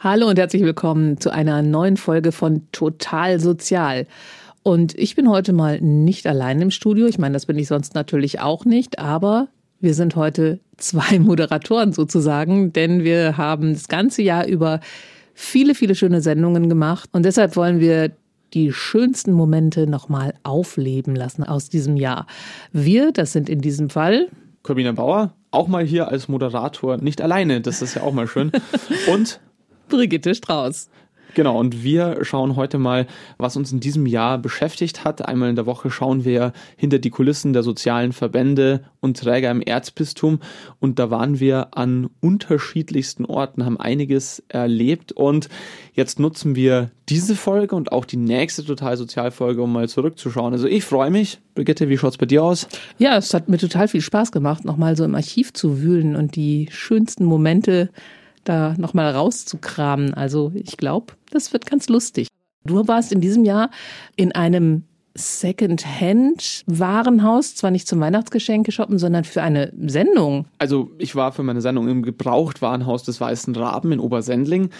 Hallo und herzlich willkommen zu einer neuen Folge von Total Sozial. Und ich bin heute mal nicht allein im Studio. Ich meine, das bin ich sonst natürlich auch nicht, aber wir sind heute zwei Moderatoren sozusagen, denn wir haben das ganze Jahr über viele, viele schöne Sendungen gemacht und deshalb wollen wir die schönsten Momente nochmal aufleben lassen aus diesem Jahr. Wir, das sind in diesem Fall Corbina Bauer, auch mal hier als Moderator, nicht alleine, das ist ja auch mal schön. Und Brigitte Strauß. Genau, und wir schauen heute mal, was uns in diesem Jahr beschäftigt hat. Einmal in der Woche schauen wir hinter die Kulissen der sozialen Verbände und Träger im Erzbistum. Und da waren wir an unterschiedlichsten Orten, haben einiges erlebt. Und jetzt nutzen wir diese Folge und auch die nächste Total Sozialfolge, um mal zurückzuschauen. Also ich freue mich. Brigitte, wie schaut's bei dir aus? Ja, es hat mir total viel Spaß gemacht, nochmal so im Archiv zu wühlen und die schönsten Momente da nochmal rauszukramen. Also ich glaube, das wird ganz lustig. Du warst in diesem Jahr in einem Second-Hand-Warenhaus, zwar nicht zum Weihnachtsgeschenke shoppen, sondern für eine Sendung. Also ich war für meine Sendung im Gebrauchtwarenhaus des Weißen Raben in Obersendling.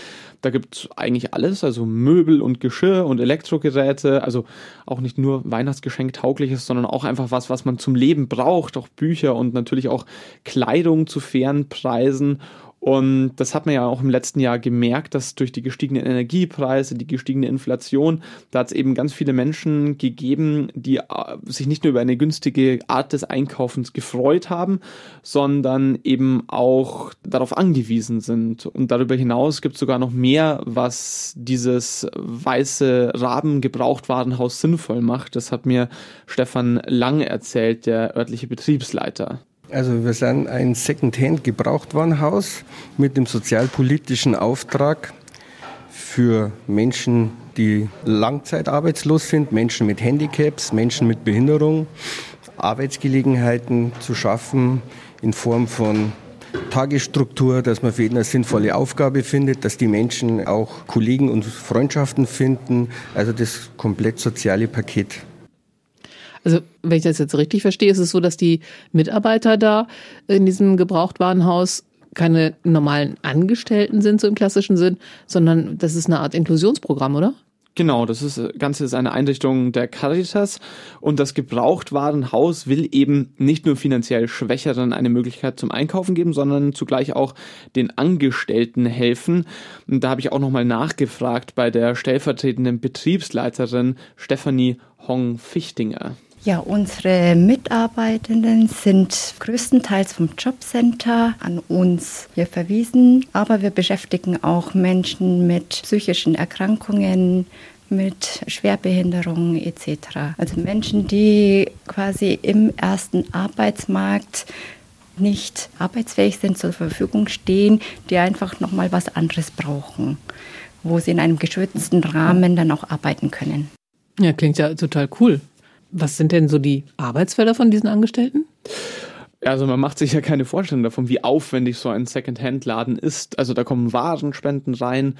Da gibt es eigentlich alles, also Möbel und Geschirr und Elektrogeräte, also auch nicht nur Weihnachtsgeschenk taugliches, sondern auch einfach was, was man zum Leben braucht, auch Bücher und natürlich auch Kleidung zu fairen Preisen und das hat man ja auch im letzten Jahr gemerkt, dass durch die gestiegenen Energiepreise, die gestiegene Inflation, da hat es eben ganz viele Menschen gegeben, die äh, sich nicht nur über eine günstige Art des Einkaufens gefreut haben, sondern eben auch darauf angewiesen sind. Und darüber hinaus gibt es sogar noch mehr, was dieses weiße Raben-Gebrauchtwarenhaus sinnvoll macht. Das hat mir Stefan Lang erzählt, der örtliche Betriebsleiter. Also wir sind ein Secondhand-Gebrauchtwarenhaus mit dem sozialpolitischen Auftrag für Menschen, die langzeitarbeitslos sind, Menschen mit Handicaps, Menschen mit Behinderung, Arbeitsgelegenheiten zu schaffen in Form von Tagesstruktur, dass man für jeden eine sinnvolle Aufgabe findet, dass die Menschen auch Kollegen und Freundschaften finden, also das komplett soziale Paket. Also, wenn ich das jetzt richtig verstehe, ist es so, dass die Mitarbeiter da in diesem Gebrauchtwarenhaus keine normalen Angestellten sind, so im klassischen Sinn, sondern das ist eine Art Inklusionsprogramm, oder? Genau, das ist, äh, Ganze ist eine Einrichtung der Caritas und das Gebrauchtwarenhaus will eben nicht nur finanziell Schwächeren eine Möglichkeit zum Einkaufen geben, sondern zugleich auch den Angestellten helfen. Und da habe ich auch nochmal nachgefragt bei der stellvertretenden Betriebsleiterin Stefanie Hong-Fichtinger. Ja, unsere Mitarbeitenden sind größtenteils vom Jobcenter an uns hier verwiesen, aber wir beschäftigen auch Menschen mit psychischen Erkrankungen, mit Schwerbehinderungen etc. Also Menschen, die quasi im ersten Arbeitsmarkt nicht arbeitsfähig sind, zur Verfügung stehen, die einfach noch mal was anderes brauchen, wo sie in einem geschützten Rahmen dann auch arbeiten können. Ja, klingt ja total cool. Was sind denn so die Arbeitsfelder von diesen Angestellten? Also man macht sich ja keine Vorstellung davon, wie aufwendig so ein Second-Hand-Laden ist. Also da kommen Warenspenden rein,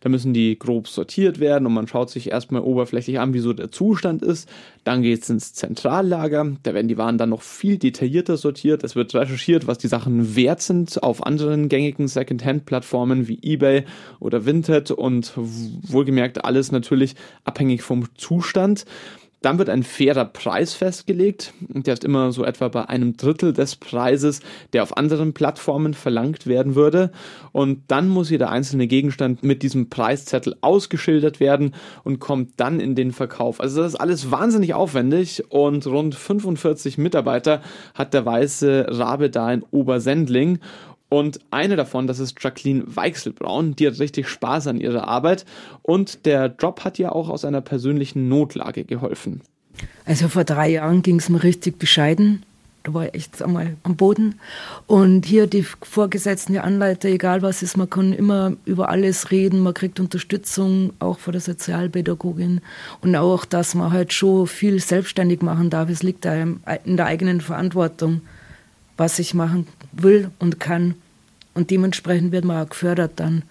da müssen die grob sortiert werden und man schaut sich erstmal oberflächlich an, wie so der Zustand ist. Dann geht es ins Zentrallager, da werden die Waren dann noch viel detaillierter sortiert. Es wird recherchiert, was die Sachen wert sind auf anderen gängigen Second-Hand-Plattformen wie eBay oder Vinted und wohlgemerkt alles natürlich abhängig vom Zustand. Dann wird ein fairer Preis festgelegt. Der ist immer so etwa bei einem Drittel des Preises, der auf anderen Plattformen verlangt werden würde. Und dann muss jeder einzelne Gegenstand mit diesem Preiszettel ausgeschildert werden und kommt dann in den Verkauf. Also das ist alles wahnsinnig aufwendig und rund 45 Mitarbeiter hat der weiße Rabe da in Obersendling. Und eine davon, das ist Jacqueline Weichselbraun, die hat richtig Spaß an ihrer Arbeit und der Job hat ihr auch aus einer persönlichen Notlage geholfen. Also vor drei Jahren ging es mir richtig bescheiden. Da war ich echt einmal am Boden. Und hier die Vorgesetzten, die Anleiter, egal was ist, man kann immer über alles reden, man kriegt Unterstützung, auch von der Sozialpädagogin. Und auch, dass man halt schon viel selbstständig machen darf. Es liegt da in der eigenen Verantwortung, was ich machen will und kann. Und dementsprechend wird man auch gefördert dann.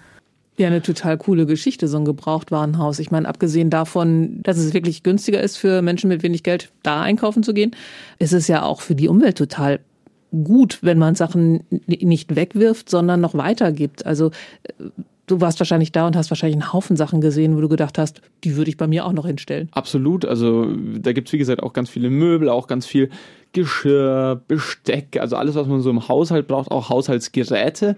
Ja, eine total coole Geschichte, so ein Gebrauchtwarenhaus. Ich meine, abgesehen davon, dass es wirklich günstiger ist für Menschen mit wenig Geld, da einkaufen zu gehen, ist es ja auch für die Umwelt total gut, wenn man Sachen nicht wegwirft, sondern noch weitergibt. Also du warst wahrscheinlich da und hast wahrscheinlich einen Haufen Sachen gesehen, wo du gedacht hast, die würde ich bei mir auch noch hinstellen. Absolut. Also da gibt es, wie gesagt, auch ganz viele Möbel, auch ganz viel Geschirr, Besteck, also alles, was man so im Haushalt braucht, auch Haushaltsgeräte.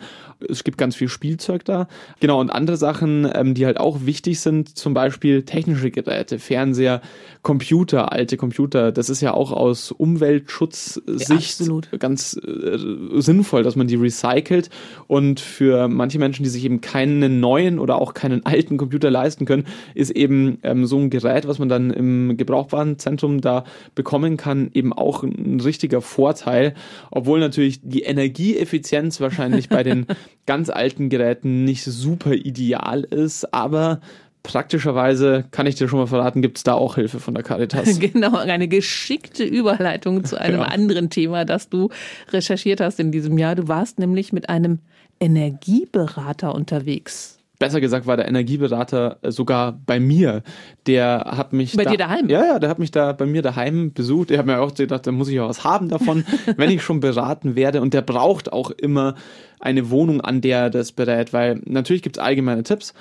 Es gibt ganz viel Spielzeug da. Genau, und andere Sachen, ähm, die halt auch wichtig sind, zum Beispiel technische Geräte, Fernseher, Computer, alte Computer. Das ist ja auch aus Umweltschutzsicht ja, ganz äh, sinnvoll, dass man die recycelt. Und für manche Menschen, die sich eben keinen neuen oder auch keinen alten Computer leisten können, ist eben ähm, so ein Gerät, was man dann im Gebrauchwarenzentrum da bekommen kann, eben auch ein ein richtiger Vorteil, obwohl natürlich die Energieeffizienz wahrscheinlich bei den ganz alten Geräten nicht super ideal ist, aber praktischerweise kann ich dir schon mal verraten, gibt es da auch Hilfe von der Caritas. Genau, eine geschickte Überleitung zu einem ja. anderen Thema, das du recherchiert hast in diesem Jahr. Du warst nämlich mit einem Energieberater unterwegs besser gesagt war der Energieberater sogar bei mir. Der hat mich bei da, dir daheim. Ja, ja, der hat mich da bei mir daheim besucht. Ich habe mir auch gedacht, da muss ich ja was haben davon, wenn ich schon beraten werde. Und der braucht auch immer eine Wohnung, an der er das berät, weil natürlich gibt es allgemeine Tipps.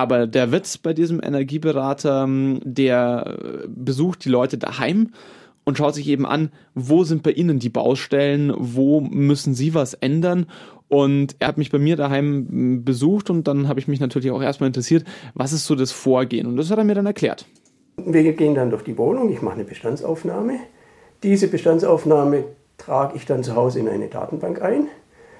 Aber der Witz bei diesem Energieberater, der besucht die Leute daheim und schaut sich eben an, wo sind bei Ihnen die Baustellen, wo müssen Sie was ändern und er hat mich bei mir daheim hm, besucht und dann habe ich mich natürlich auch erstmal interessiert, was ist so das Vorgehen. Und das hat er mir dann erklärt. Wir gehen dann durch die Wohnung, ich mache eine Bestandsaufnahme. Diese Bestandsaufnahme trage ich dann zu Hause in eine Datenbank ein.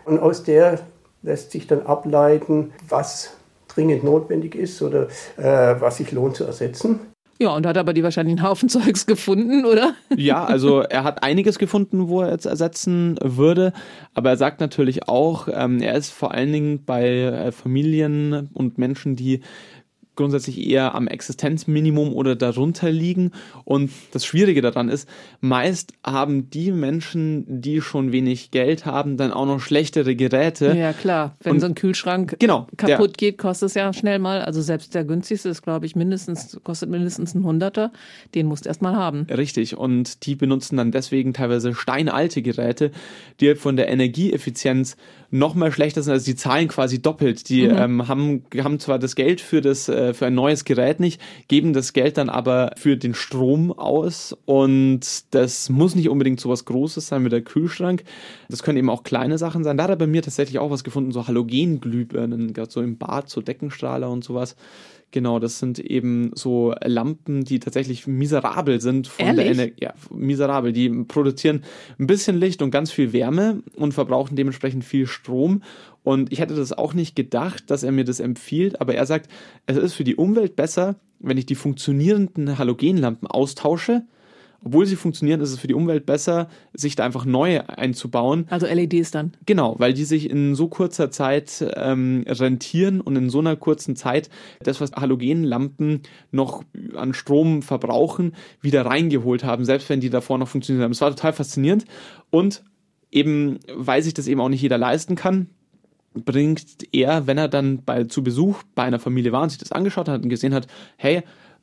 Und aus der lässt sich dann ableiten, was dringend notwendig ist oder äh, was sich lohnt zu ersetzen. Ja, und hat aber die wahrscheinlich einen Haufen Zeugs gefunden, oder? Ja, also er hat einiges gefunden, wo er jetzt ersetzen würde. Aber er sagt natürlich auch, ähm, er ist vor allen Dingen bei äh, Familien und Menschen, die grundsätzlich eher am Existenzminimum oder darunter liegen. Und das Schwierige daran ist, meist haben die Menschen, die schon wenig Geld haben, dann auch noch schlechtere Geräte. Ja, klar. Wenn und so ein Kühlschrank genau, kaputt geht, kostet es ja schnell mal. Also selbst der günstigste ist, glaube ich, mindestens, kostet mindestens ein Hunderter. Den musst du erst mal haben. Richtig. Und die benutzen dann deswegen teilweise steinalte Geräte, die halt von der Energieeffizienz noch mal schlechter sind. Also die zahlen quasi doppelt. Die mhm. ähm, haben, haben zwar das Geld für das äh, für ein neues Gerät nicht, geben das Geld dann aber für den Strom aus und das muss nicht unbedingt so was Großes sein wie der Kühlschrank. Das können eben auch kleine Sachen sein. Da hat er bei mir tatsächlich auch was gefunden, so Halogenglühbirnen, gerade so im Bad, so Deckenstrahler und sowas. Genau, das sind eben so Lampen, die tatsächlich miserabel sind von Ehrlich? der Energie. Ja, miserabel. Die produzieren ein bisschen Licht und ganz viel Wärme und verbrauchen dementsprechend viel Strom. Und ich hätte das auch nicht gedacht, dass er mir das empfiehlt, aber er sagt, es ist für die Umwelt besser, wenn ich die funktionierenden Halogenlampen austausche obwohl sie funktionieren, ist es für die Umwelt besser, sich da einfach neue einzubauen. Also LEDs dann. Genau, weil die sich in so kurzer Zeit ähm, rentieren und in so einer kurzen Zeit das, was Halogenlampen noch an Strom verbrauchen, wieder reingeholt haben, selbst wenn die davor noch funktioniert haben. Es war total faszinierend und eben, weil sich das eben auch nicht jeder leisten kann, bringt er, wenn er dann bei, zu Besuch bei einer Familie war und sich das angeschaut hat und gesehen hat, hey,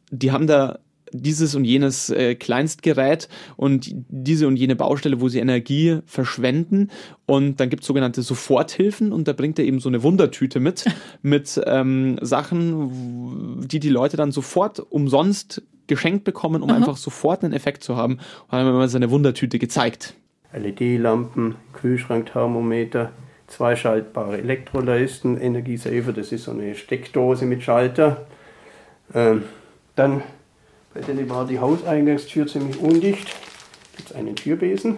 die haben da dieses und jenes äh, Kleinstgerät und diese und jene Baustelle, wo sie Energie verschwenden. Und dann gibt es sogenannte Soforthilfen und da bringt er eben so eine Wundertüte mit, mit ähm, Sachen, die die Leute dann sofort umsonst geschenkt bekommen, um Aha. einfach sofort einen Effekt zu haben. Und dann haben wir mal seine Wundertüte gezeigt. LED-Lampen, Kühlschrankthermometer, zwei schaltbare Elektroleisten, Energiesaver, das ist so eine Steckdose mit Schalter. Ähm, dann bei denen war die Hauseingangstür ziemlich undicht. Gibt es einen Türbesen,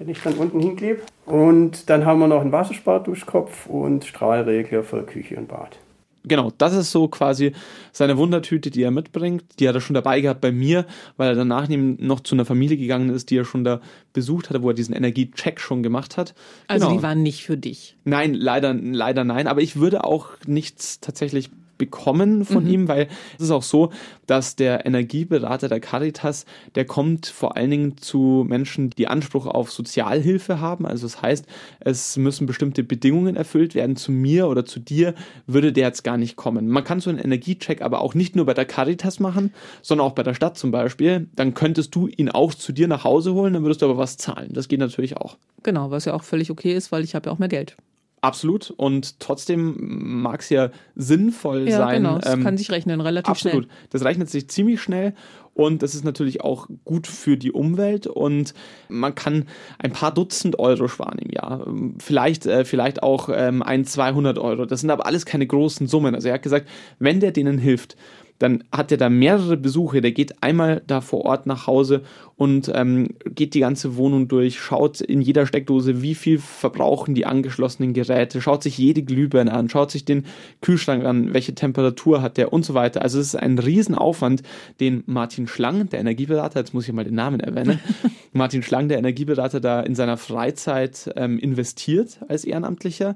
den ich dann unten hinklebe. Und dann haben wir noch einen Wassersparduschkopf und Strahlregler für Küche und Bad. Genau, das ist so quasi seine Wundertüte, die er mitbringt. Die hat er schon dabei gehabt bei mir, weil er danach noch zu einer Familie gegangen ist, die er schon da besucht hatte, wo er diesen Energiecheck schon gemacht hat. Also genau. die waren nicht für dich. Nein, leider, leider nein. Aber ich würde auch nichts tatsächlich bekommen von mhm. ihm, weil es ist auch so, dass der Energieberater der Caritas, der kommt vor allen Dingen zu Menschen, die Anspruch auf Sozialhilfe haben. Also das heißt, es müssen bestimmte Bedingungen erfüllt werden. Zu mir oder zu dir würde der jetzt gar nicht kommen. Man kann so einen Energiecheck aber auch nicht nur bei der Caritas machen, sondern auch bei der Stadt zum Beispiel. Dann könntest du ihn auch zu dir nach Hause holen, dann würdest du aber was zahlen. Das geht natürlich auch. Genau, was ja auch völlig okay ist, weil ich habe ja auch mehr Geld. Absolut. Und trotzdem mag es ja sinnvoll Ja, sein. genau. Das ähm, kann sich rechnen, relativ Absolut. schnell. Das rechnet sich ziemlich schnell und das ist natürlich auch gut für die Umwelt und man kann ein paar Dutzend Euro sparen im Jahr. Vielleicht, äh, vielleicht auch ähm, ein, 200 Euro. Das sind aber alles keine großen Summen. Also er hat gesagt, wenn der denen hilft, dann hat er da mehrere Besuche. Der geht einmal da vor Ort nach Hause und ähm, geht die ganze Wohnung durch, schaut in jeder Steckdose, wie viel verbrauchen die angeschlossenen Geräte, schaut sich jede Glühbirne an, schaut sich den Kühlschrank an, welche Temperatur hat der und so weiter. Also es ist ein Riesenaufwand, den Martin Schlang, der Energieberater, jetzt muss ich mal den Namen erwähnen, Martin Schlang, der Energieberater, da in seiner Freizeit ähm, investiert als Ehrenamtlicher.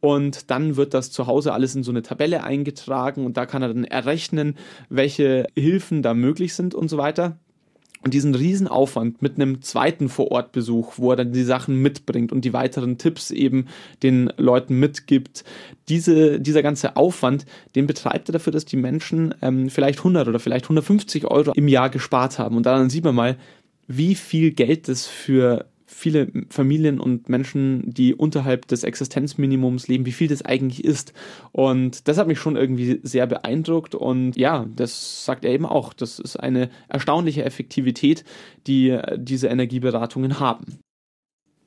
Und dann wird das zu Hause alles in so eine Tabelle eingetragen und da kann er dann errechnen, welche Hilfen da möglich sind und so weiter. Und diesen Riesenaufwand mit einem zweiten Vorortbesuch, wo er dann die Sachen mitbringt und die weiteren Tipps eben den Leuten mitgibt, diese, dieser ganze Aufwand, den betreibt er dafür, dass die Menschen ähm, vielleicht 100 oder vielleicht 150 Euro im Jahr gespart haben. Und daran sieht man mal, wie viel Geld das für viele Familien und Menschen, die unterhalb des Existenzminimums leben, wie viel das eigentlich ist. Und das hat mich schon irgendwie sehr beeindruckt. Und ja, das sagt er eben auch. Das ist eine erstaunliche Effektivität, die äh, diese Energieberatungen haben.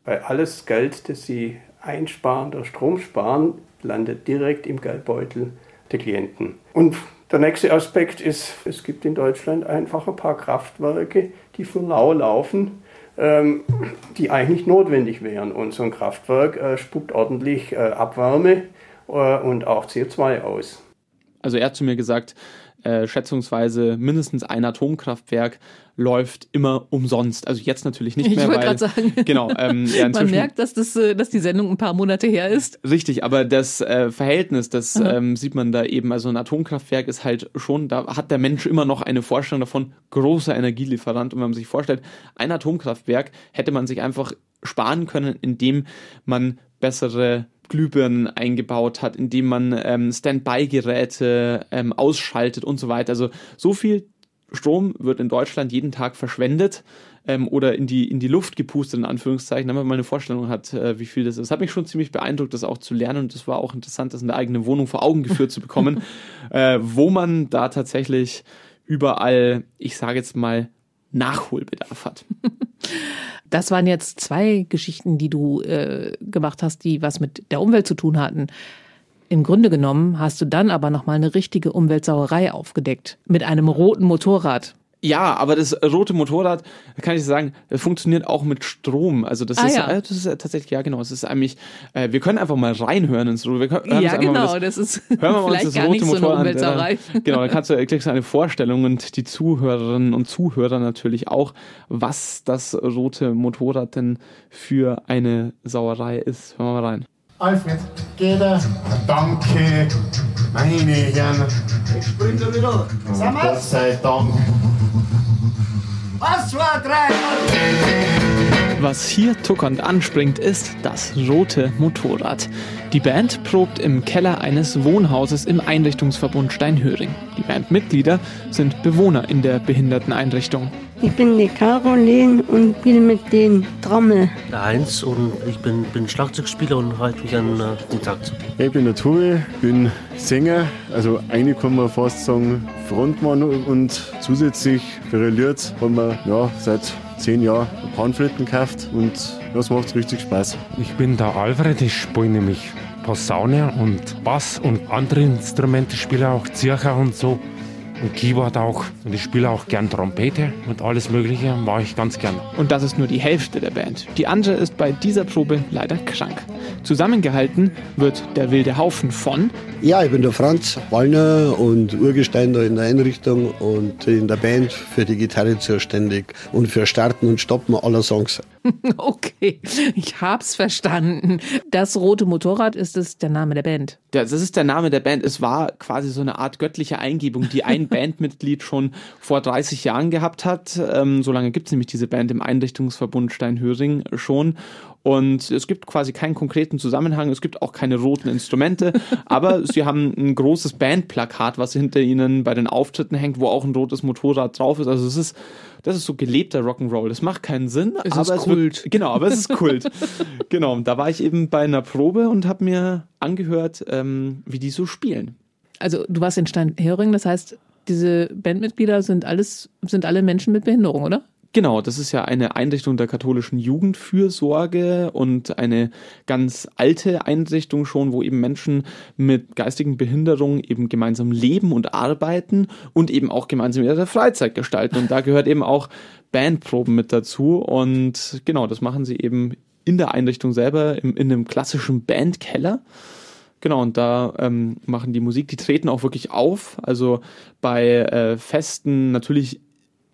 Weil alles Geld, das Sie einsparen durch Strom sparen, landet direkt im Geldbeutel der Klienten. Und der nächste Aspekt ist, es gibt in Deutschland einfach ein paar Kraftwerke, die für lau laufen, die eigentlich notwendig wären. Und so ein Kraftwerk äh, spuckt ordentlich äh, Abwärme äh, und auch CO2 aus. Also er hat zu mir gesagt, äh, schätzungsweise mindestens ein Atomkraftwerk läuft immer umsonst. Also jetzt natürlich nicht Ich mehr, wollte weil gerade sagen. genau, ähm, ja, Man merkt, dass, das, äh, dass die Sendung ein paar Monate her ist. Richtig, aber das äh, Verhältnis, das ähm, sieht man da eben. Also ein Atomkraftwerk ist halt schon, da hat der Mensch immer noch eine Vorstellung davon, großer Energielieferant. Und wenn man sich vorstellt, ein Atomkraftwerk hätte man sich einfach sparen können, indem man bessere Glühbirnen eingebaut hat, indem man ähm, Standby-Geräte ähm, ausschaltet und so weiter. Also so viel Strom wird in Deutschland jeden Tag verschwendet ähm, oder in die, in die Luft gepustet, in Anführungszeichen, damit man mal eine Vorstellung hat, äh, wie viel das ist. Das hat mich schon ziemlich beeindruckt, das auch zu lernen und das war auch interessant, das in der eigenen Wohnung vor Augen geführt zu bekommen, äh, wo man da tatsächlich überall, ich sage jetzt mal, Nachholbedarf hat. Das waren jetzt zwei Geschichten, die du äh, gemacht hast, die was mit der Umwelt zu tun hatten. Im Grunde genommen hast du dann aber nochmal eine richtige Umweltsauerei aufgedeckt. Mit einem roten Motorrad. Ja, aber das rote Motorrad, kann ich sagen, funktioniert auch mit Strom. Also das Ah, ist, ja. äh, das ist äh, tatsächlich, ja genau, es ist eigentlich, äh, wir können einfach mal reinhören ins rote. Wir können, hören uns Ja, genau. das, Das ist Hören wir mal uns vielleicht das gar rote nicht so eine Motorrad an. Umweltsauerei. Äh, Genau, dann kannst du, kriegst du eine Vorstellung und die Zuhörerinnen und Zuhörer natürlich auch, was das rote Motorrad denn für eine Sauerei ist. Hören wir mal rein. Alfred, geht er? Danke, meine Herren. Ich spring da wieder. Sind Gott wir's? sei Dank. Eins, zwei, drei. Was hier tuckernd anspringt, ist das rote Motorrad. Die Band probt im Keller eines Wohnhauses im Einrichtungsverbund Steinhöring. Die Bandmitglieder sind Bewohner in der Behinderteneinrichtung. Ich bin die Caroline und spiele mit den Trommel. der Heinz und ich bin, bin Schlagzeugspieler und halte mich an äh, den Takt. Ich bin der Tobi, bin Sänger, also eigentlich kann man fast sagen Frontmann und zusätzlich für haben wir ja, seit zehn Jahren Panflöten gekauft und das macht richtig Spaß. Ich bin der Alfred, ich spiele nämlich Posaune und Bass und andere Instrumente, spiele auch Zircher und so und Keyboard auch und ich spiele auch gern Trompete und alles mögliche mache ich ganz gern. Und das ist nur die Hälfte der Band. Die andere ist bei dieser Probe leider krank. Zusammengehalten wird der wilde Haufen von Ja, ich bin der Franz Wallner und Urgestein da in der Einrichtung und in der Band für die Gitarre zuständig und für Starten und Stoppen aller Songs. Okay, ich hab's verstanden. Das rote Motorrad ist es der Name der Band. Das ist der Name der Band. Es war quasi so eine Art göttliche Eingebung, die ein Bandmitglied schon vor 30 Jahren gehabt hat. Ähm, so lange gibt es nämlich diese Band im Einrichtungsverbund Steinhöring schon. Und es gibt quasi keinen konkreten Zusammenhang, es gibt auch keine roten Instrumente, aber sie haben ein großes Bandplakat, was hinter ihnen bei den Auftritten hängt, wo auch ein rotes Motorrad drauf ist. Also es ist, das ist so gelebter Rock'n'Roll. Das macht keinen Sinn, Es aber ist es Kult. Wird, genau, aber es ist Kult. genau, da war ich eben bei einer Probe und habe mir angehört, ähm, wie die so spielen. Also du warst in Steinhering, das heißt, diese Bandmitglieder sind alles, sind alle Menschen mit Behinderung, oder? Genau, das ist ja eine Einrichtung der katholischen Jugendfürsorge und eine ganz alte Einrichtung schon, wo eben Menschen mit geistigen Behinderungen eben gemeinsam leben und arbeiten und eben auch gemeinsam ihre Freizeit gestalten. Und da gehört eben auch Bandproben mit dazu. Und genau, das machen sie eben in der Einrichtung selber, im, in einem klassischen Bandkeller. Genau, und da ähm, machen die Musik, die treten auch wirklich auf. Also bei äh, Festen natürlich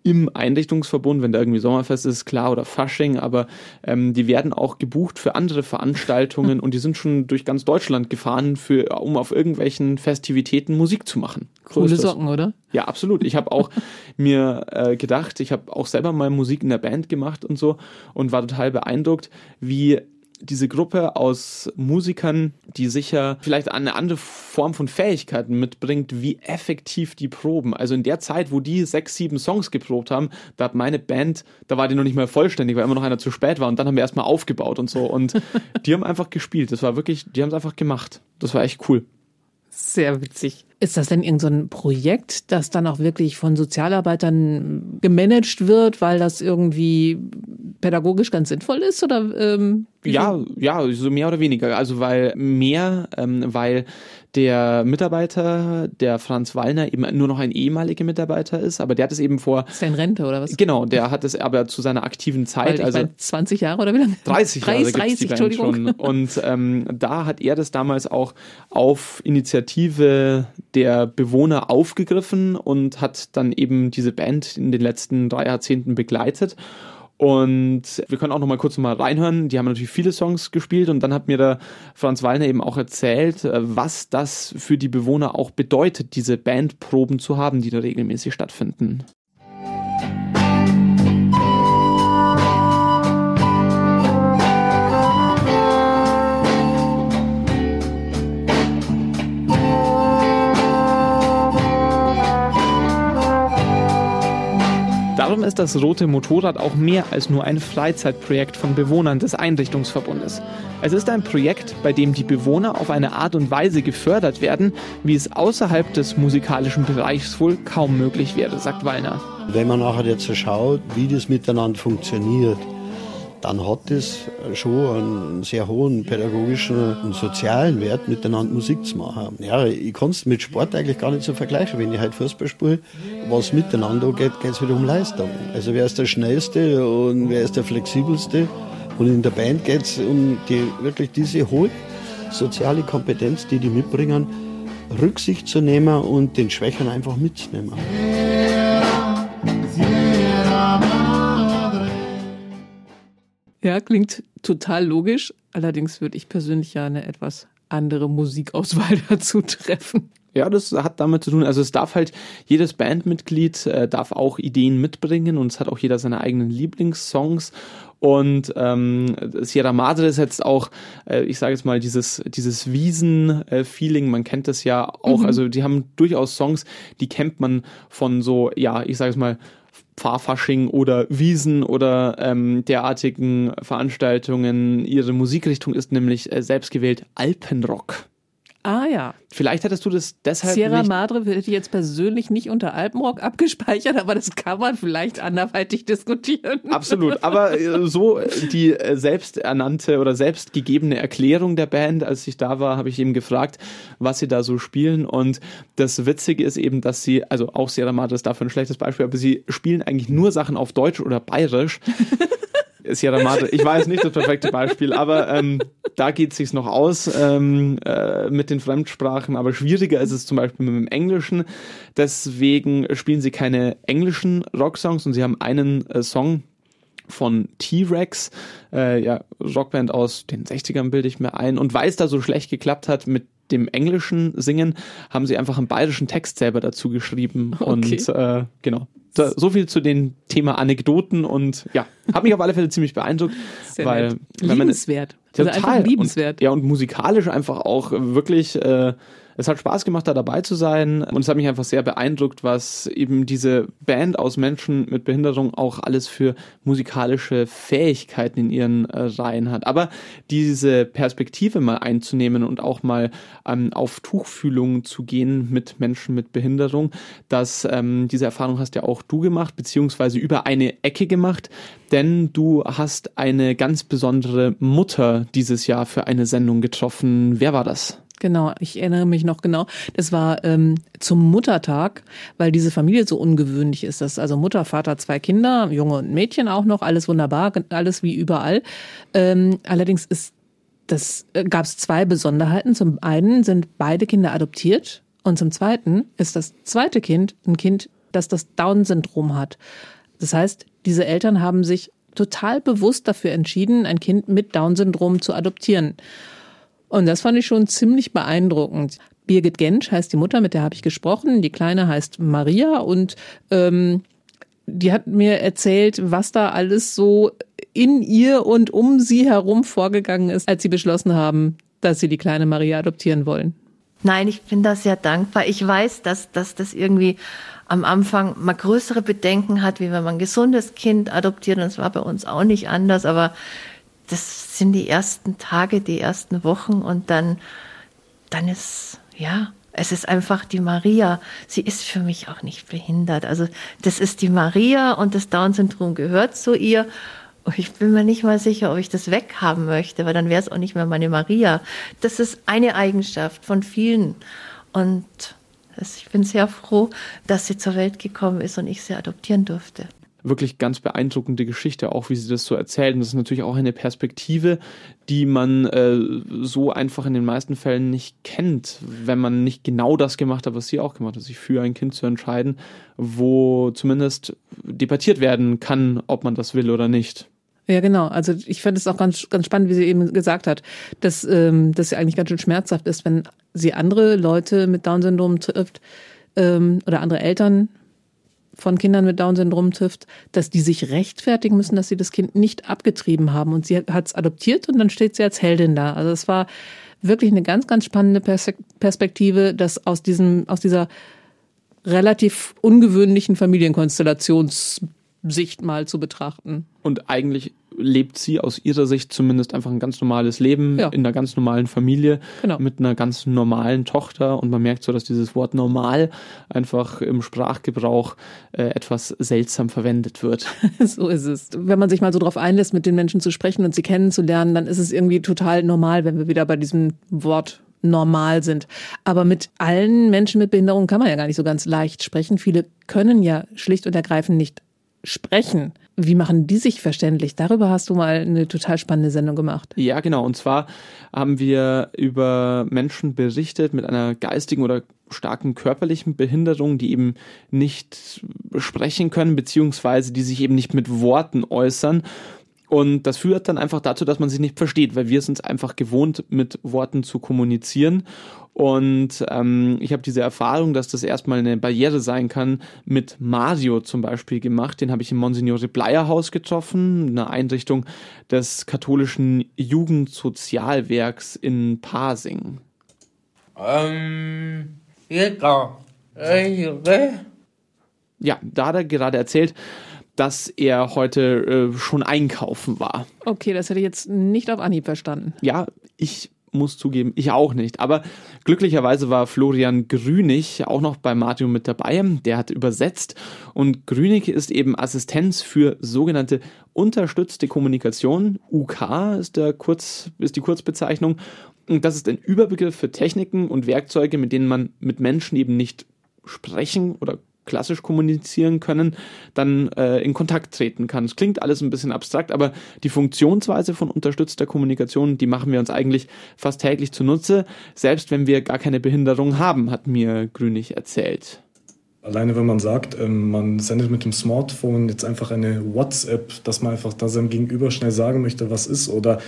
im Einrichtungsverbund, wenn da irgendwie Sommerfest ist, klar, oder Fasching, aber ähm, die werden auch gebucht für andere Veranstaltungen und die sind schon durch ganz Deutschland gefahren, für, um auf irgendwelchen Festivitäten Musik zu machen. So Coole. Socken, oder? Ja, absolut. Ich habe auch mir äh, gedacht, ich habe auch selber mal Musik in der Band gemacht und so und war total beeindruckt, wie diese Gruppe aus Musikern, die sicher vielleicht eine andere Form von Fähigkeiten mitbringt, wie effektiv die proben. Also in der Zeit, wo die sechs, sieben Songs geprobt haben, da hat meine Band, da war die noch nicht mal vollständig, weil immer noch einer zu spät war und dann haben wir erstmal aufgebaut und so und die haben einfach gespielt. Das war wirklich, die haben es einfach gemacht. Das war echt cool. Sehr witzig. Ist das denn irgendein so ein Projekt, das dann auch wirklich von Sozialarbeitern gemanagt wird, weil das irgendwie pädagogisch ganz sinnvoll ist? Oder ähm, Ja, ja, so mehr oder weniger. Also weil mehr, ähm, weil der Mitarbeiter, der Franz Wallner, eben nur noch ein ehemaliger Mitarbeiter ist, aber der hat es eben vor. Ist der in Rente oder was? Genau, der hat es aber zu seiner aktiven Weil Zeit, ich also meine, 20 Jahre oder wie lange? 30 Jahre 30, gibt's die 30 Band Entschuldigung. schon. Und ähm, da hat er das damals auch auf Initiative der Bewohner aufgegriffen und hat dann eben diese Band in den letzten drei Jahrzehnten begleitet. Und wir können auch noch mal kurz noch mal reinhören. Die haben natürlich viele Songs gespielt und dann hat mir der Franz Wallner eben auch erzählt, äh, was das für die Bewohner auch bedeutet, diese Bandproben zu haben, die da regelmäßig stattfinden. Darum ist das Rote Motorrad auch mehr als nur ein Freizeitprojekt von Bewohnern des Einrichtungsverbundes. Es ist ein Projekt, bei dem die Bewohner auf eine Art und Weise gefördert werden, wie es außerhalb des musikalischen Bereichs wohl kaum möglich wäre, sagt Wallner. Wenn man nachher jetzt so schaut, wie das miteinander funktioniert, dann hat das schon einen sehr hohen pädagogischen und sozialen Wert, miteinander Musik zu machen. Ja, ich kann es mit Sport eigentlich gar nicht so vergleichen. Wenn ich halt Fußball spiele, was miteinander geht, geht es wieder um Leistung. Also wer ist der Schnellste und wer ist der Flexibelste? Und in der Band geht es um die, wirklich diese hohe soziale Kompetenz, die die mitbringen, Rücksicht zu nehmen und den Schwächern einfach mitzunehmen. Ja, klingt total logisch. Allerdings würde ich persönlich ja eine etwas andere Musikauswahl dazu treffen. Ja, das hat damit zu tun. Also es darf halt jedes Bandmitglied äh, darf auch Ideen mitbringen und es hat auch jeder seine eigenen Lieblingssongs. Und ähm, Sierra Madre ist jetzt auch, äh, ich sage jetzt mal, dieses, dieses Wiesen-Feeling, man kennt das ja auch, Mhm. also die haben durchaus Songs, die kennt man von so, ja, ich sage es mal, Pfarrfasching oder Wiesen oder ähm, derartigen Veranstaltungen. Ihre Musikrichtung ist nämlich äh, selbstgewählt Alpenrock. Ah ja. Vielleicht hättest du das deshalb Sierra Madre hätte ich jetzt persönlich nicht unter Alpenrock abgespeichert, aber das kann man vielleicht anderweitig diskutieren. Absolut, aber äh, so äh, die äh, selbsternannte oder selbstgegebene Erklärung der Band, als ich da war, habe ich eben gefragt, was sie da so spielen und das Witzige ist eben, dass sie, also auch Sierra Madre ist dafür ein schlechtes Beispiel, aber sie spielen eigentlich nur Sachen auf Deutsch oder Bayerisch. Sierra Madre, ich weiß nicht das perfekte Beispiel, aber ähm, da geht es sich noch aus ähm, äh, mit den Fremdsprachen, aber schwieriger ist es zum Beispiel mit dem Englischen. Deswegen spielen sie keine englischen Rocksongs und sie haben einen äh, Song von T-Rex, äh, ja, Rockband aus den 60ern bilde ich mir ein. Und weil es da so schlecht geklappt hat mit dem englischen Singen, haben sie einfach einen bayerischen Text selber dazu geschrieben. Okay. Und äh, genau, So, so viel zu dem Thema Anekdoten und ja, hat mich auf alle Fälle ziemlich beeindruckt, Sehr weil nett. wenn man- liebenswert. Also Total. einfach liebenswert. Und, ja, und musikalisch einfach auch wirklich, äh, es hat Spaß gemacht, da dabei zu sein. Und es hat mich einfach sehr beeindruckt, was eben diese Band aus Menschen mit Behinderung auch alles für musikalische Fähigkeiten in ihren äh, Reihen hat. Aber diese Perspektive mal einzunehmen und auch mal ähm, auf Tuchfühlung zu gehen mit Menschen mit Behinderung, dass ähm, diese Erfahrung hast ja auch du gemacht, beziehungsweise über eine Ecke gemacht, denn du hast eine ganz besondere Mutter dieses Jahr für eine Sendung getroffen. Wer war das? Genau, ich erinnere mich noch genau. Das war ähm, zum Muttertag, weil diese Familie so ungewöhnlich ist. Das ist also Mutter, Vater, zwei Kinder, Junge und Mädchen auch noch, alles wunderbar, alles wie überall. Ähm, allerdings ist das äh, gab es zwei Besonderheiten. Zum einen sind beide Kinder adoptiert und zum zweiten ist das zweite Kind ein Kind, das das Down-Syndrom hat. Das heißt, diese Eltern haben sich total bewusst dafür entschieden, ein Kind mit Down-Syndrom zu adoptieren. Und das fand ich schon ziemlich beeindruckend. Birgit Gensch heißt die Mutter, mit der habe ich gesprochen. Die Kleine heißt Maria und ähm, die hat mir erzählt, was da alles so in ihr und um sie herum vorgegangen ist, als sie beschlossen haben, dass sie die kleine Maria adoptieren wollen. Nein, ich bin da sehr dankbar. Ich weiß, dass, dass das irgendwie am Anfang mal größere Bedenken hat, wie wenn man ein gesundes Kind adoptiert. Und es war bei uns auch nicht anders. Aber das sind die ersten Tage, die ersten Wochen. Und dann, dann ist, ja, es ist einfach die Maria. Sie ist für mich auch nicht behindert. Also das ist die Maria und das Down-Syndrom gehört zu ihr. Und Ich bin mir nicht mal sicher, ob ich das weghaben möchte, weil dann wäre es auch nicht mehr meine Maria. Das ist eine Eigenschaft von vielen. Und ich bin sehr froh, dass sie zur Welt gekommen ist und ich sie adoptieren durfte. Wirklich ganz beeindruckende Geschichte, auch wie sie das so erzählt. Und das ist natürlich auch eine Perspektive, die man äh, so einfach in den meisten Fällen nicht kennt, wenn man nicht genau das gemacht hat, was sie auch gemacht hat, sich für ein Kind zu entscheiden, wo zumindest debattiert werden kann, ob man das will oder nicht. Ja, genau. Also ich fand es auch ganz, ganz spannend, wie sie eben gesagt hat, dass ähm, das ja eigentlich ganz schön schmerzhaft ist, wenn sie andere Leute mit Down-Syndrom trifft ähm, oder andere Eltern von Kindern mit Down-Syndrom trifft, dass die sich rechtfertigen müssen, dass sie das Kind nicht abgetrieben haben. Und sie hat es adoptiert und dann steht sie als Heldin da. Also es war wirklich eine ganz, ganz spannende Pers Perspektive, das aus diesem, aus dieser relativ ungewöhnlichen Familienkonstellationssicht mal zu betrachten. Und eigentlich lebt sie aus ihrer Sicht zumindest einfach ein ganz normales Leben Ja. in einer ganz normalen Familie Genau. mit einer ganz normalen Tochter. Und man merkt so, dass dieses Wort normal einfach im Sprachgebrauch äh, etwas seltsam verwendet wird. So ist es. Wenn man sich mal so drauf einlässt, mit den Menschen zu sprechen und sie kennenzulernen, dann ist es irgendwie total normal, wenn wir wieder bei diesem Wort normal sind. Aber mit allen Menschen mit Behinderung kann man ja gar nicht so ganz leicht sprechen. Viele können ja schlicht und ergreifend nicht sprechen. Wie machen die sich verständlich? Darüber hast du mal eine total spannende Sendung gemacht. Ja, genau. Und zwar haben wir über Menschen berichtet mit einer geistigen oder starken körperlichen Behinderung, die eben nicht sprechen können, beziehungsweise die sich eben nicht mit Worten äußern. Und das führt dann einfach dazu, dass man sich nicht versteht, weil wir sind es einfach gewohnt, mit Worten zu kommunizieren. Und ähm, ich habe diese Erfahrung, dass das erstmal eine Barriere sein kann, mit Mario zum Beispiel gemacht. Den habe ich im Monsignore Bleier Haus getroffen, eine Einrichtung des katholischen Jugendsozialwerks in Pasing. Ähm, ja, äh, Ja, da hat er gerade erzählt, dass er heute äh, schon einkaufen war. Okay, das hätte ich jetzt nicht auf Anhieb verstanden. Ja, ich muss zugeben, ich auch nicht. Aber glücklicherweise war Florian Grünig auch noch bei Mario mit dabei. Der hat übersetzt. Und Grünig ist eben Assistenz für sogenannte unterstützte Kommunikation. UK ist, der Kurz, ist die Kurzbezeichnung. Und das ist ein Überbegriff für Techniken und Werkzeuge, mit denen man mit Menschen eben nicht sprechen oder klassisch kommunizieren können, dann äh, in Kontakt treten kann. Es klingt alles ein bisschen abstrakt, aber die Funktionsweise von unterstützter Kommunikation, die machen wir uns eigentlich fast täglich zunutze, selbst wenn wir gar keine Behinderung haben, hat mir Grünig erzählt. Alleine wenn man sagt, ähm, man sendet mit dem Smartphone jetzt einfach eine WhatsApp, dass man einfach da seinem Gegenüber schnell sagen möchte, was ist, oder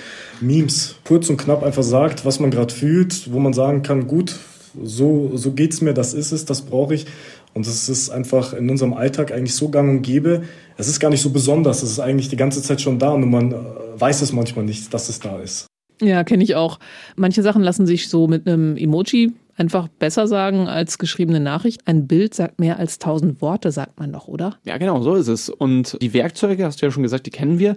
Memes, kurz und knapp einfach sagt, was man gerade fühlt, wo man sagen kann, gut, so, so geht es mir, das ist es, das brauche ich. Und es ist einfach in unserem Alltag eigentlich so gang und gäbe. Es ist gar nicht so besonders, es ist eigentlich die ganze Zeit schon da und man äh, weiß es manchmal nicht, dass es da ist. Ja, kenne ich auch. Manche Sachen lassen sich so mit einem Emoji einfach besser sagen als geschriebene Nachricht. Ein Bild sagt mehr als tausend Worte, sagt man doch, oder? Ja, genau, so ist es. Und die Werkzeuge, hast du ja schon gesagt, die kennen wir.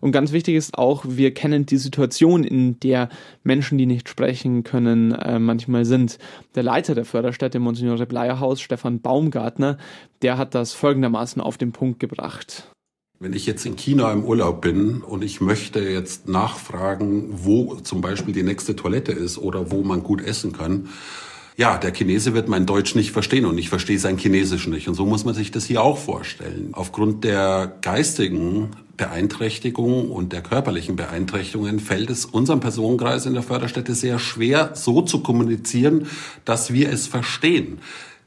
Und ganz wichtig ist auch, wir kennen die Situation, in der Menschen, die nicht sprechen können, äh, manchmal sind. Der Leiter der Förderstätte, Monsignore Bleierhaus, Stefan Baumgartner, der hat das folgendermaßen auf den Punkt gebracht. Wenn ich jetzt in China im Urlaub bin und ich möchte jetzt nachfragen, wo zum Beispiel die nächste Toilette ist oder wo man gut essen kann, ja, der Chinese wird mein Deutsch nicht verstehen und ich verstehe sein Chinesisch nicht. Und so muss man sich das hier auch vorstellen. Aufgrund der geistigen Beeinträchtigung und der körperlichen Beeinträchtigungen fällt es unserem Personenkreis in der Förderstätte sehr schwer, so zu kommunizieren, dass wir es verstehen.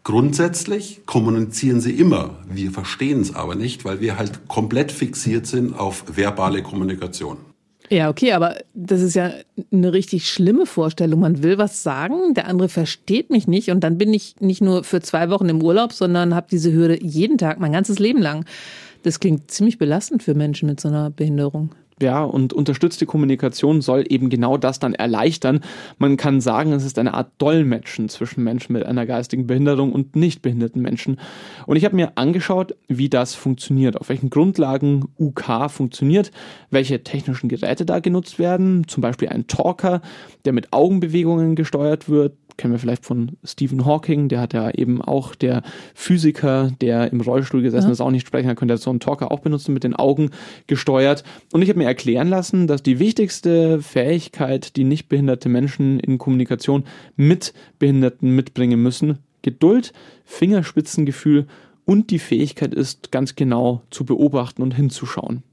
Grundsätzlich kommunizieren sie immer. Wir verstehen es aber nicht, weil wir halt komplett fixiert sind auf verbale Kommunikation. Ja, okay, aber das ist ja eine richtig schlimme Vorstellung. Man will was sagen, der andere versteht mich nicht und dann bin ich nicht nur für zwei Wochen im Urlaub, sondern habe diese Hürde jeden Tag, mein ganzes Leben lang. Das klingt ziemlich belastend für Menschen mit so einer Behinderung. Ja, und unterstützte Kommunikation soll eben genau das dann erleichtern. Man kann sagen, es ist eine Art Dolmetschen zwischen Menschen mit einer geistigen Behinderung und nicht behinderten Menschen. Und ich habe mir angeschaut, wie das funktioniert, auf welchen Grundlagen UK funktioniert, welche technischen Geräte da genutzt werden, zum Beispiel ein Talker, der mit Augenbewegungen gesteuert wird, kennen wir vielleicht von Stephen Hawking, der hat ja eben auch der Physiker, der im Rollstuhl gesessen ja. ist, auch nicht sprechen kann, könnte so einen Talker auch benutzen, mit den Augen gesteuert. Und ich habe mir erklären lassen, dass die wichtigste Fähigkeit, die nicht behinderte Menschen in Kommunikation mit Behinderten mitbringen müssen, Geduld, Fingerspitzengefühl und die Fähigkeit ist, ganz genau zu beobachten und hinzuschauen.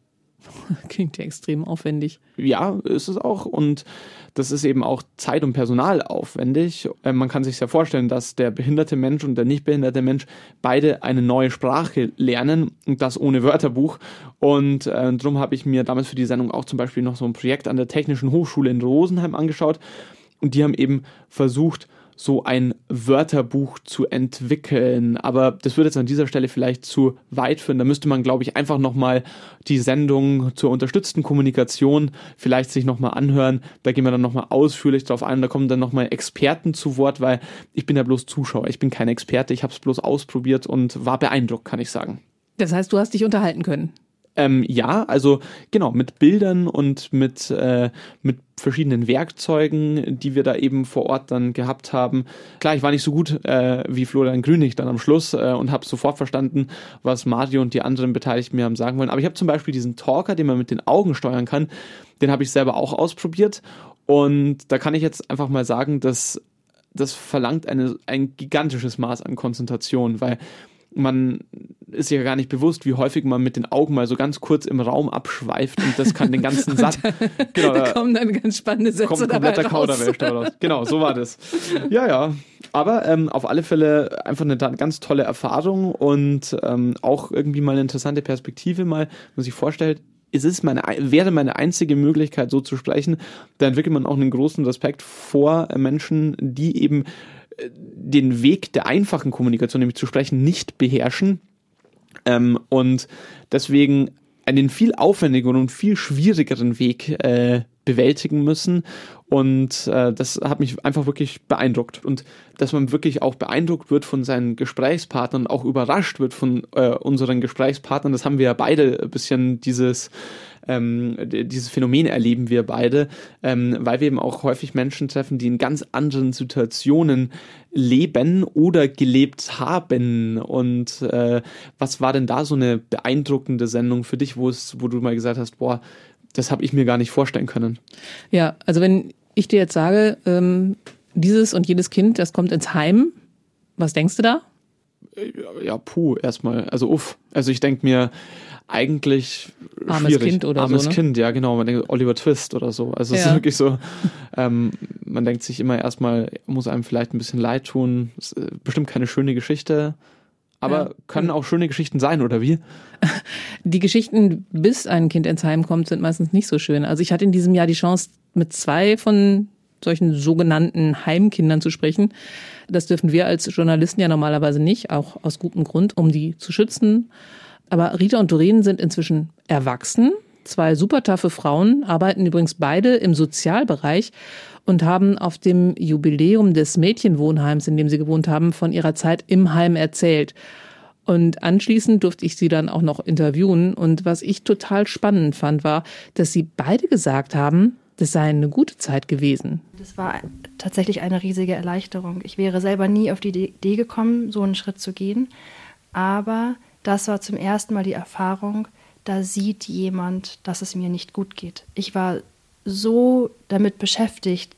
Klingt ja extrem aufwendig. Ja, ist es auch. Und das ist eben auch Zeit- und Personal aufwendig. Äh, man kann sich ja vorstellen, dass der behinderte Mensch und der nicht behinderte Mensch beide eine neue Sprache lernen und das ohne Wörterbuch. Und äh, darum habe ich mir damals für die Sendung auch zum Beispiel noch so ein Projekt an der Technischen Hochschule in Rosenheim angeschaut. Und die haben eben versucht, so ein Wörterbuch zu entwickeln. Aber das würde jetzt an dieser Stelle vielleicht zu weit führen. Da müsste man, glaube ich, einfach nochmal die Sendung zur unterstützten Kommunikation vielleicht sich nochmal anhören. Da gehen wir dann nochmal ausführlich drauf ein. Da kommen dann nochmal Experten zu Wort, weil ich bin ja bloß Zuschauer. Ich bin kein Experte. Ich habe es bloß ausprobiert und war beeindruckt, kann ich sagen. Das heißt, du hast dich unterhalten können. Ähm, ja, also genau, mit Bildern und mit, äh, mit verschiedenen Werkzeugen, die wir da eben vor Ort dann gehabt haben. Klar, ich war nicht so gut äh, wie Florian Grünig dann am Schluss äh, und habe sofort verstanden, was Mario und die anderen Beteiligten mir haben sagen wollen. Aber ich habe zum Beispiel diesen Talker, den man mit den Augen steuern kann, den habe ich selber auch ausprobiert. Und da kann ich jetzt einfach mal sagen, dass das verlangt eine, ein gigantisches Maß an Konzentration, weil man ist ja gar nicht bewusst, wie häufig man mit den Augen mal so ganz kurz im Raum abschweift und das kann den ganzen Satz. Genau, da kommen dann ganz spannende Sätze kommt kompletter Kauderwelsch daraus. Genau, so war das. Ja, ja. Aber ähm, auf alle Fälle einfach eine ganz tolle Erfahrung und ähm, auch irgendwie mal eine interessante Perspektive, mal, wenn man sich vorstellt, es ist meine, wäre meine einzige Möglichkeit, so zu sprechen, da entwickelt man auch einen großen Respekt vor Menschen, die eben den Weg der einfachen Kommunikation, nämlich zu sprechen, nicht beherrschen. Ähm, und deswegen einen viel aufwendigeren und viel schwierigeren Weg äh, bewältigen müssen. Und äh, das hat mich einfach wirklich beeindruckt. Und dass man wirklich auch beeindruckt wird von seinen Gesprächspartnern, auch überrascht wird von äh, unseren Gesprächspartnern, das haben wir ja beide ein bisschen dieses ähm, dieses Phänomen erleben wir beide, ähm, weil wir eben auch häufig Menschen treffen, die in ganz anderen Situationen leben oder gelebt haben. Und äh, was war denn da so eine beeindruckende Sendung für dich, wo es, wo du mal gesagt hast, boah, das habe ich mir gar nicht vorstellen können. Ja, also wenn ich dir jetzt sage, ähm, dieses und jedes Kind, das kommt ins Heim, was denkst du da? Ja, puh, erstmal. Also uff. Also ich denke mir, eigentlich Armes schwierig. Kind oder Armes so, ne? Kind, ja genau. Man denkt Oliver Twist oder so. Also es Ja. ist wirklich so, ähm, man denkt sich immer erstmal, muss einem vielleicht ein bisschen leid tun. Ist äh, bestimmt keine schöne Geschichte. Aber Ja. können auch schöne Geschichten sein, oder wie? Die Geschichten, bis ein Kind ins Heim kommt, sind meistens nicht so schön. Also ich hatte in diesem Jahr die Chance, mit zwei von solchen sogenannten Heimkindern zu sprechen. Das dürfen wir als Journalisten ja normalerweise nicht, auch aus gutem Grund, um die zu schützen. Aber Rita und Doreen sind inzwischen erwachsen. Zwei super taffe Frauen arbeiten übrigens beide im Sozialbereich und haben auf dem Jubiläum des Mädchenwohnheims, in dem sie gewohnt haben, von ihrer Zeit im Heim erzählt. Und anschließend durfte ich sie dann auch noch interviewen. Und was ich total spannend fand, war, dass sie beide gesagt haben, das sei eine gute Zeit gewesen. Das war tatsächlich eine riesige Erleichterung. Ich wäre selber nie auf die Idee gekommen, so einen Schritt zu gehen. Aber das war zum ersten Mal die Erfahrung, da sieht jemand, dass es mir nicht gut geht. Ich war so damit beschäftigt,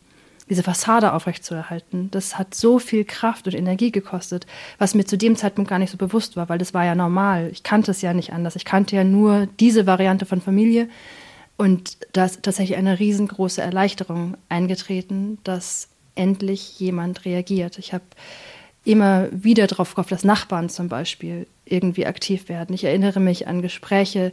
diese Fassade aufrechtzuerhalten. Das hat so viel Kraft und Energie gekostet, was mir zu dem Zeitpunkt gar nicht so bewusst war, weil das war ja normal. Ich kannte es ja nicht anders. Ich kannte ja nur diese Variante von Familie. Und da ist tatsächlich eine riesengroße Erleichterung eingetreten, dass endlich jemand reagiert. Ich habe immer wieder darauf gehofft, dass Nachbarn zum Beispiel irgendwie aktiv werden. Ich erinnere mich an Gespräche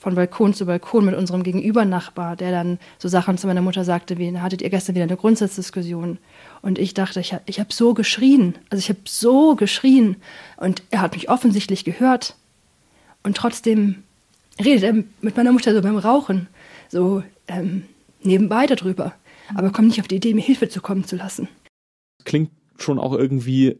von Balkon zu Balkon mit unserem Gegenübernachbar, der dann so Sachen zu meiner Mutter sagte, wie hattet ihr gestern wieder eine Grundsatzdiskussion? Und ich dachte, ich, ich habe so geschrien, also ich habe so geschrien und er hat mich offensichtlich gehört und trotzdem redet er mit meiner Mutter so beim Rauchen, so ähm, nebenbei darüber, aber kommt nicht auf die Idee, mir Hilfe zu kommen zu lassen. Klingt schon auch irgendwie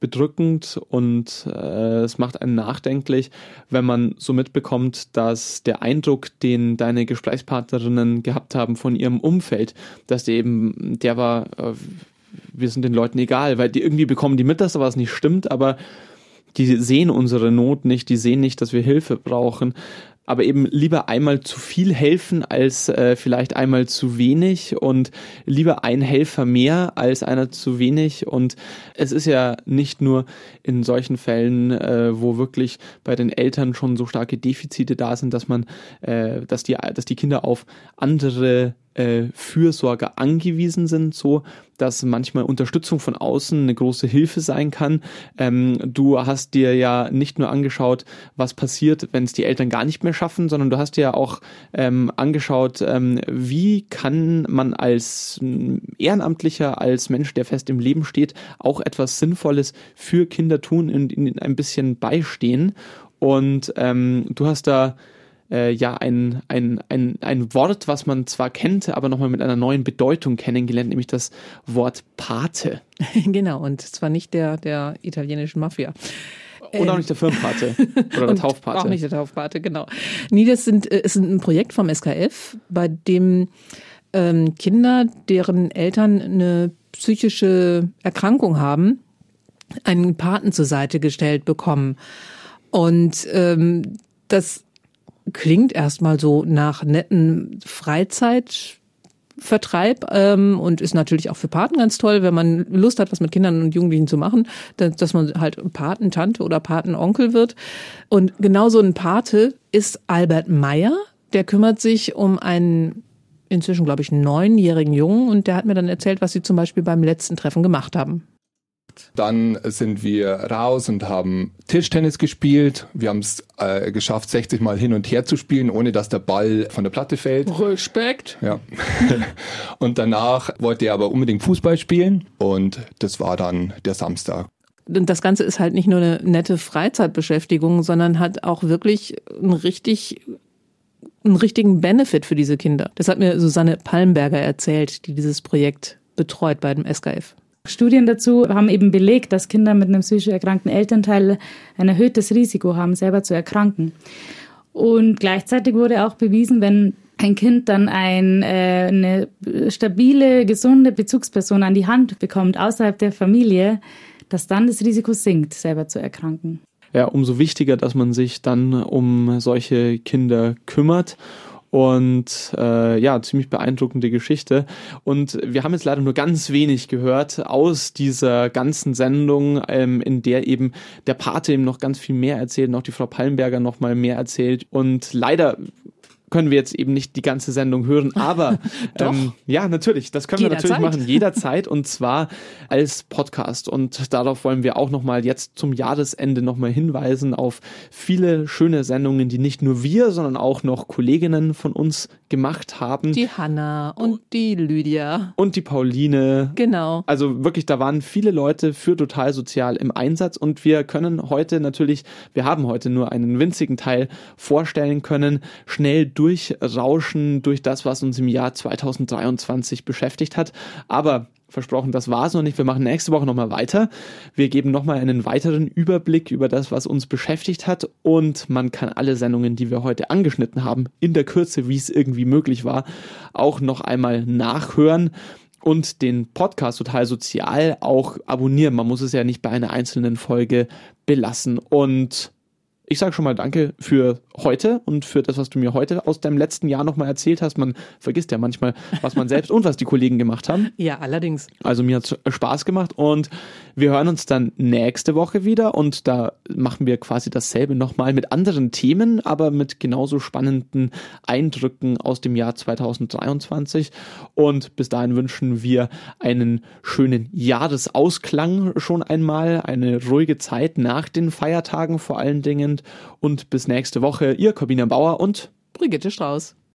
bedrückend und äh, es macht einen nachdenklich, wenn man so mitbekommt, dass der Eindruck, den deine Gesprächspartnerinnen gehabt haben von ihrem Umfeld, dass der eben, der war, äh, wir sind den Leuten egal, weil die irgendwie bekommen die mit, dass da was nicht stimmt, aber die sehen unsere Not nicht, die sehen nicht, dass wir Hilfe brauchen aber eben lieber einmal zu viel helfen als äh, vielleicht einmal zu wenig und lieber ein Helfer mehr als einer zu wenig. Und es ist ja nicht nur in solchen Fällen, äh, wo wirklich bei den Eltern schon so starke Defizite da sind, dass man, äh, dass die, dass die Kinder auf andere äh, Fürsorge angewiesen sind, so dass manchmal Unterstützung von außen eine große Hilfe sein kann. Ähm, du hast dir ja nicht nur angeschaut, was passiert, wenn es die Eltern gar nicht mehr schaffen, sondern du hast dir ja auch ähm, angeschaut, ähm, wie kann man als Ehrenamtlicher, als Mensch, der fest im Leben steht, auch etwas Sinnvolles für Kinder tun und ihnen ein bisschen beistehen. Und ähm, du hast da äh, ja ein, ein, ein, ein Wort, was man zwar kennt, aber nochmal mit einer neuen Bedeutung kennengelernt, nämlich das Wort Pate. genau, und zwar nicht der, der italienischen Mafia. Und auch nicht der Firmenpate oder der Taufpate. Auch nicht der Taufpate, genau. Nee, das sind, äh, ist ein Projekt vom SKF, bei dem ähm, Kinder, deren Eltern eine psychische Erkrankung haben, einen Paten zur Seite gestellt bekommen. Und ähm, das klingt erstmal so nach netten Freizeitvertreib ähm, und ist natürlich auch für Paten ganz toll, wenn man Lust hat, was mit Kindern und Jugendlichen zu machen, dass, dass man halt Patentante oder Patenonkel wird. Und genau so ein Pate ist Albert Meyer. Der kümmert sich um einen inzwischen, glaube ich, neunjährigen Jungen und der hat mir dann erzählt, was sie zum Beispiel beim letzten Treffen gemacht haben. Dann sind wir raus und haben Tischtennis gespielt. Wir haben es äh, geschafft, 60 Mal hin und her zu spielen, ohne dass der Ball von der Platte fällt. Respekt. Ja. und danach wollte er aber unbedingt Fußball spielen und das war dann der Samstag. Und das Ganze ist halt nicht nur eine nette Freizeitbeschäftigung, sondern hat auch wirklich ein richtig einen richtigen Benefit für diese Kinder. Das hat mir Susanne Palmberger erzählt, die dieses Projekt betreut bei dem SKF. Studien dazu haben eben belegt, dass Kinder mit einem psychisch erkrankten Elternteil ein erhöhtes Risiko haben, selber zu erkranken. Und gleichzeitig wurde auch bewiesen, wenn ein Kind dann ein, äh, eine stabile, gesunde Bezugsperson an die Hand bekommt außerhalb der Familie, dass dann das Risiko sinkt, selber zu erkranken. Ja, umso wichtiger, dass man sich dann um solche Kinder kümmert und äh, ja, ziemlich beeindruckende Geschichte. Und wir haben jetzt leider nur ganz wenig gehört aus dieser ganzen Sendung, ähm, in der eben der Pate eben noch ganz viel mehr erzählt, noch die Frau Pallenberger noch mal mehr erzählt. Und leider können wir jetzt eben nicht die ganze Sendung hören, aber ähm, ja, natürlich, das können Jederzeit. wir natürlich machen, jederzeit und zwar als Podcast. Und darauf wollen wir auch nochmal jetzt zum Jahresende nochmal hinweisen auf viele schöne Sendungen, die nicht nur wir, sondern auch noch Kolleginnen von uns gemacht haben. Die Hanna und die Lydia. und die Pauline. Genau. Also wirklich, da waren viele Leute für Total Sozial im Einsatz und wir können heute natürlich, wir haben heute nur einen winzigen Teil vorstellen können, schnell durchrauschen durch das, was uns im Jahr 2023 beschäftigt hat. Aber versprochen, das war's noch nicht. Wir machen nächste Woche nochmal weiter. Wir geben nochmal einen weiteren Überblick über das, was uns beschäftigt hat und man kann alle Sendungen, die wir heute angeschnitten haben, in der Kürze, wie es irgendwie möglich war, auch noch einmal nachhören und den Podcast total sozial auch abonnieren. Man muss es ja nicht bei einer einzelnen Folge belassen. Und ich sage schon mal Danke für heute und für das, was du mir heute aus deinem letzten Jahr nochmal erzählt hast. Man vergisst ja manchmal, was man selbst und was die Kollegen gemacht haben. Ja, allerdings. Also mir hat Spaß gemacht und wir hören uns dann nächste Woche wieder und da machen wir quasi dasselbe nochmal mit anderen Themen, aber mit genauso spannenden Eindrücken aus dem Jahr 2023. Und bis dahin wünschen wir einen schönen Jahresausklang schon einmal, eine ruhige Zeit nach den Feiertagen vor allen Dingen und bis nächste Woche. Ihr Corbina Bauer und Brigitte Strauß.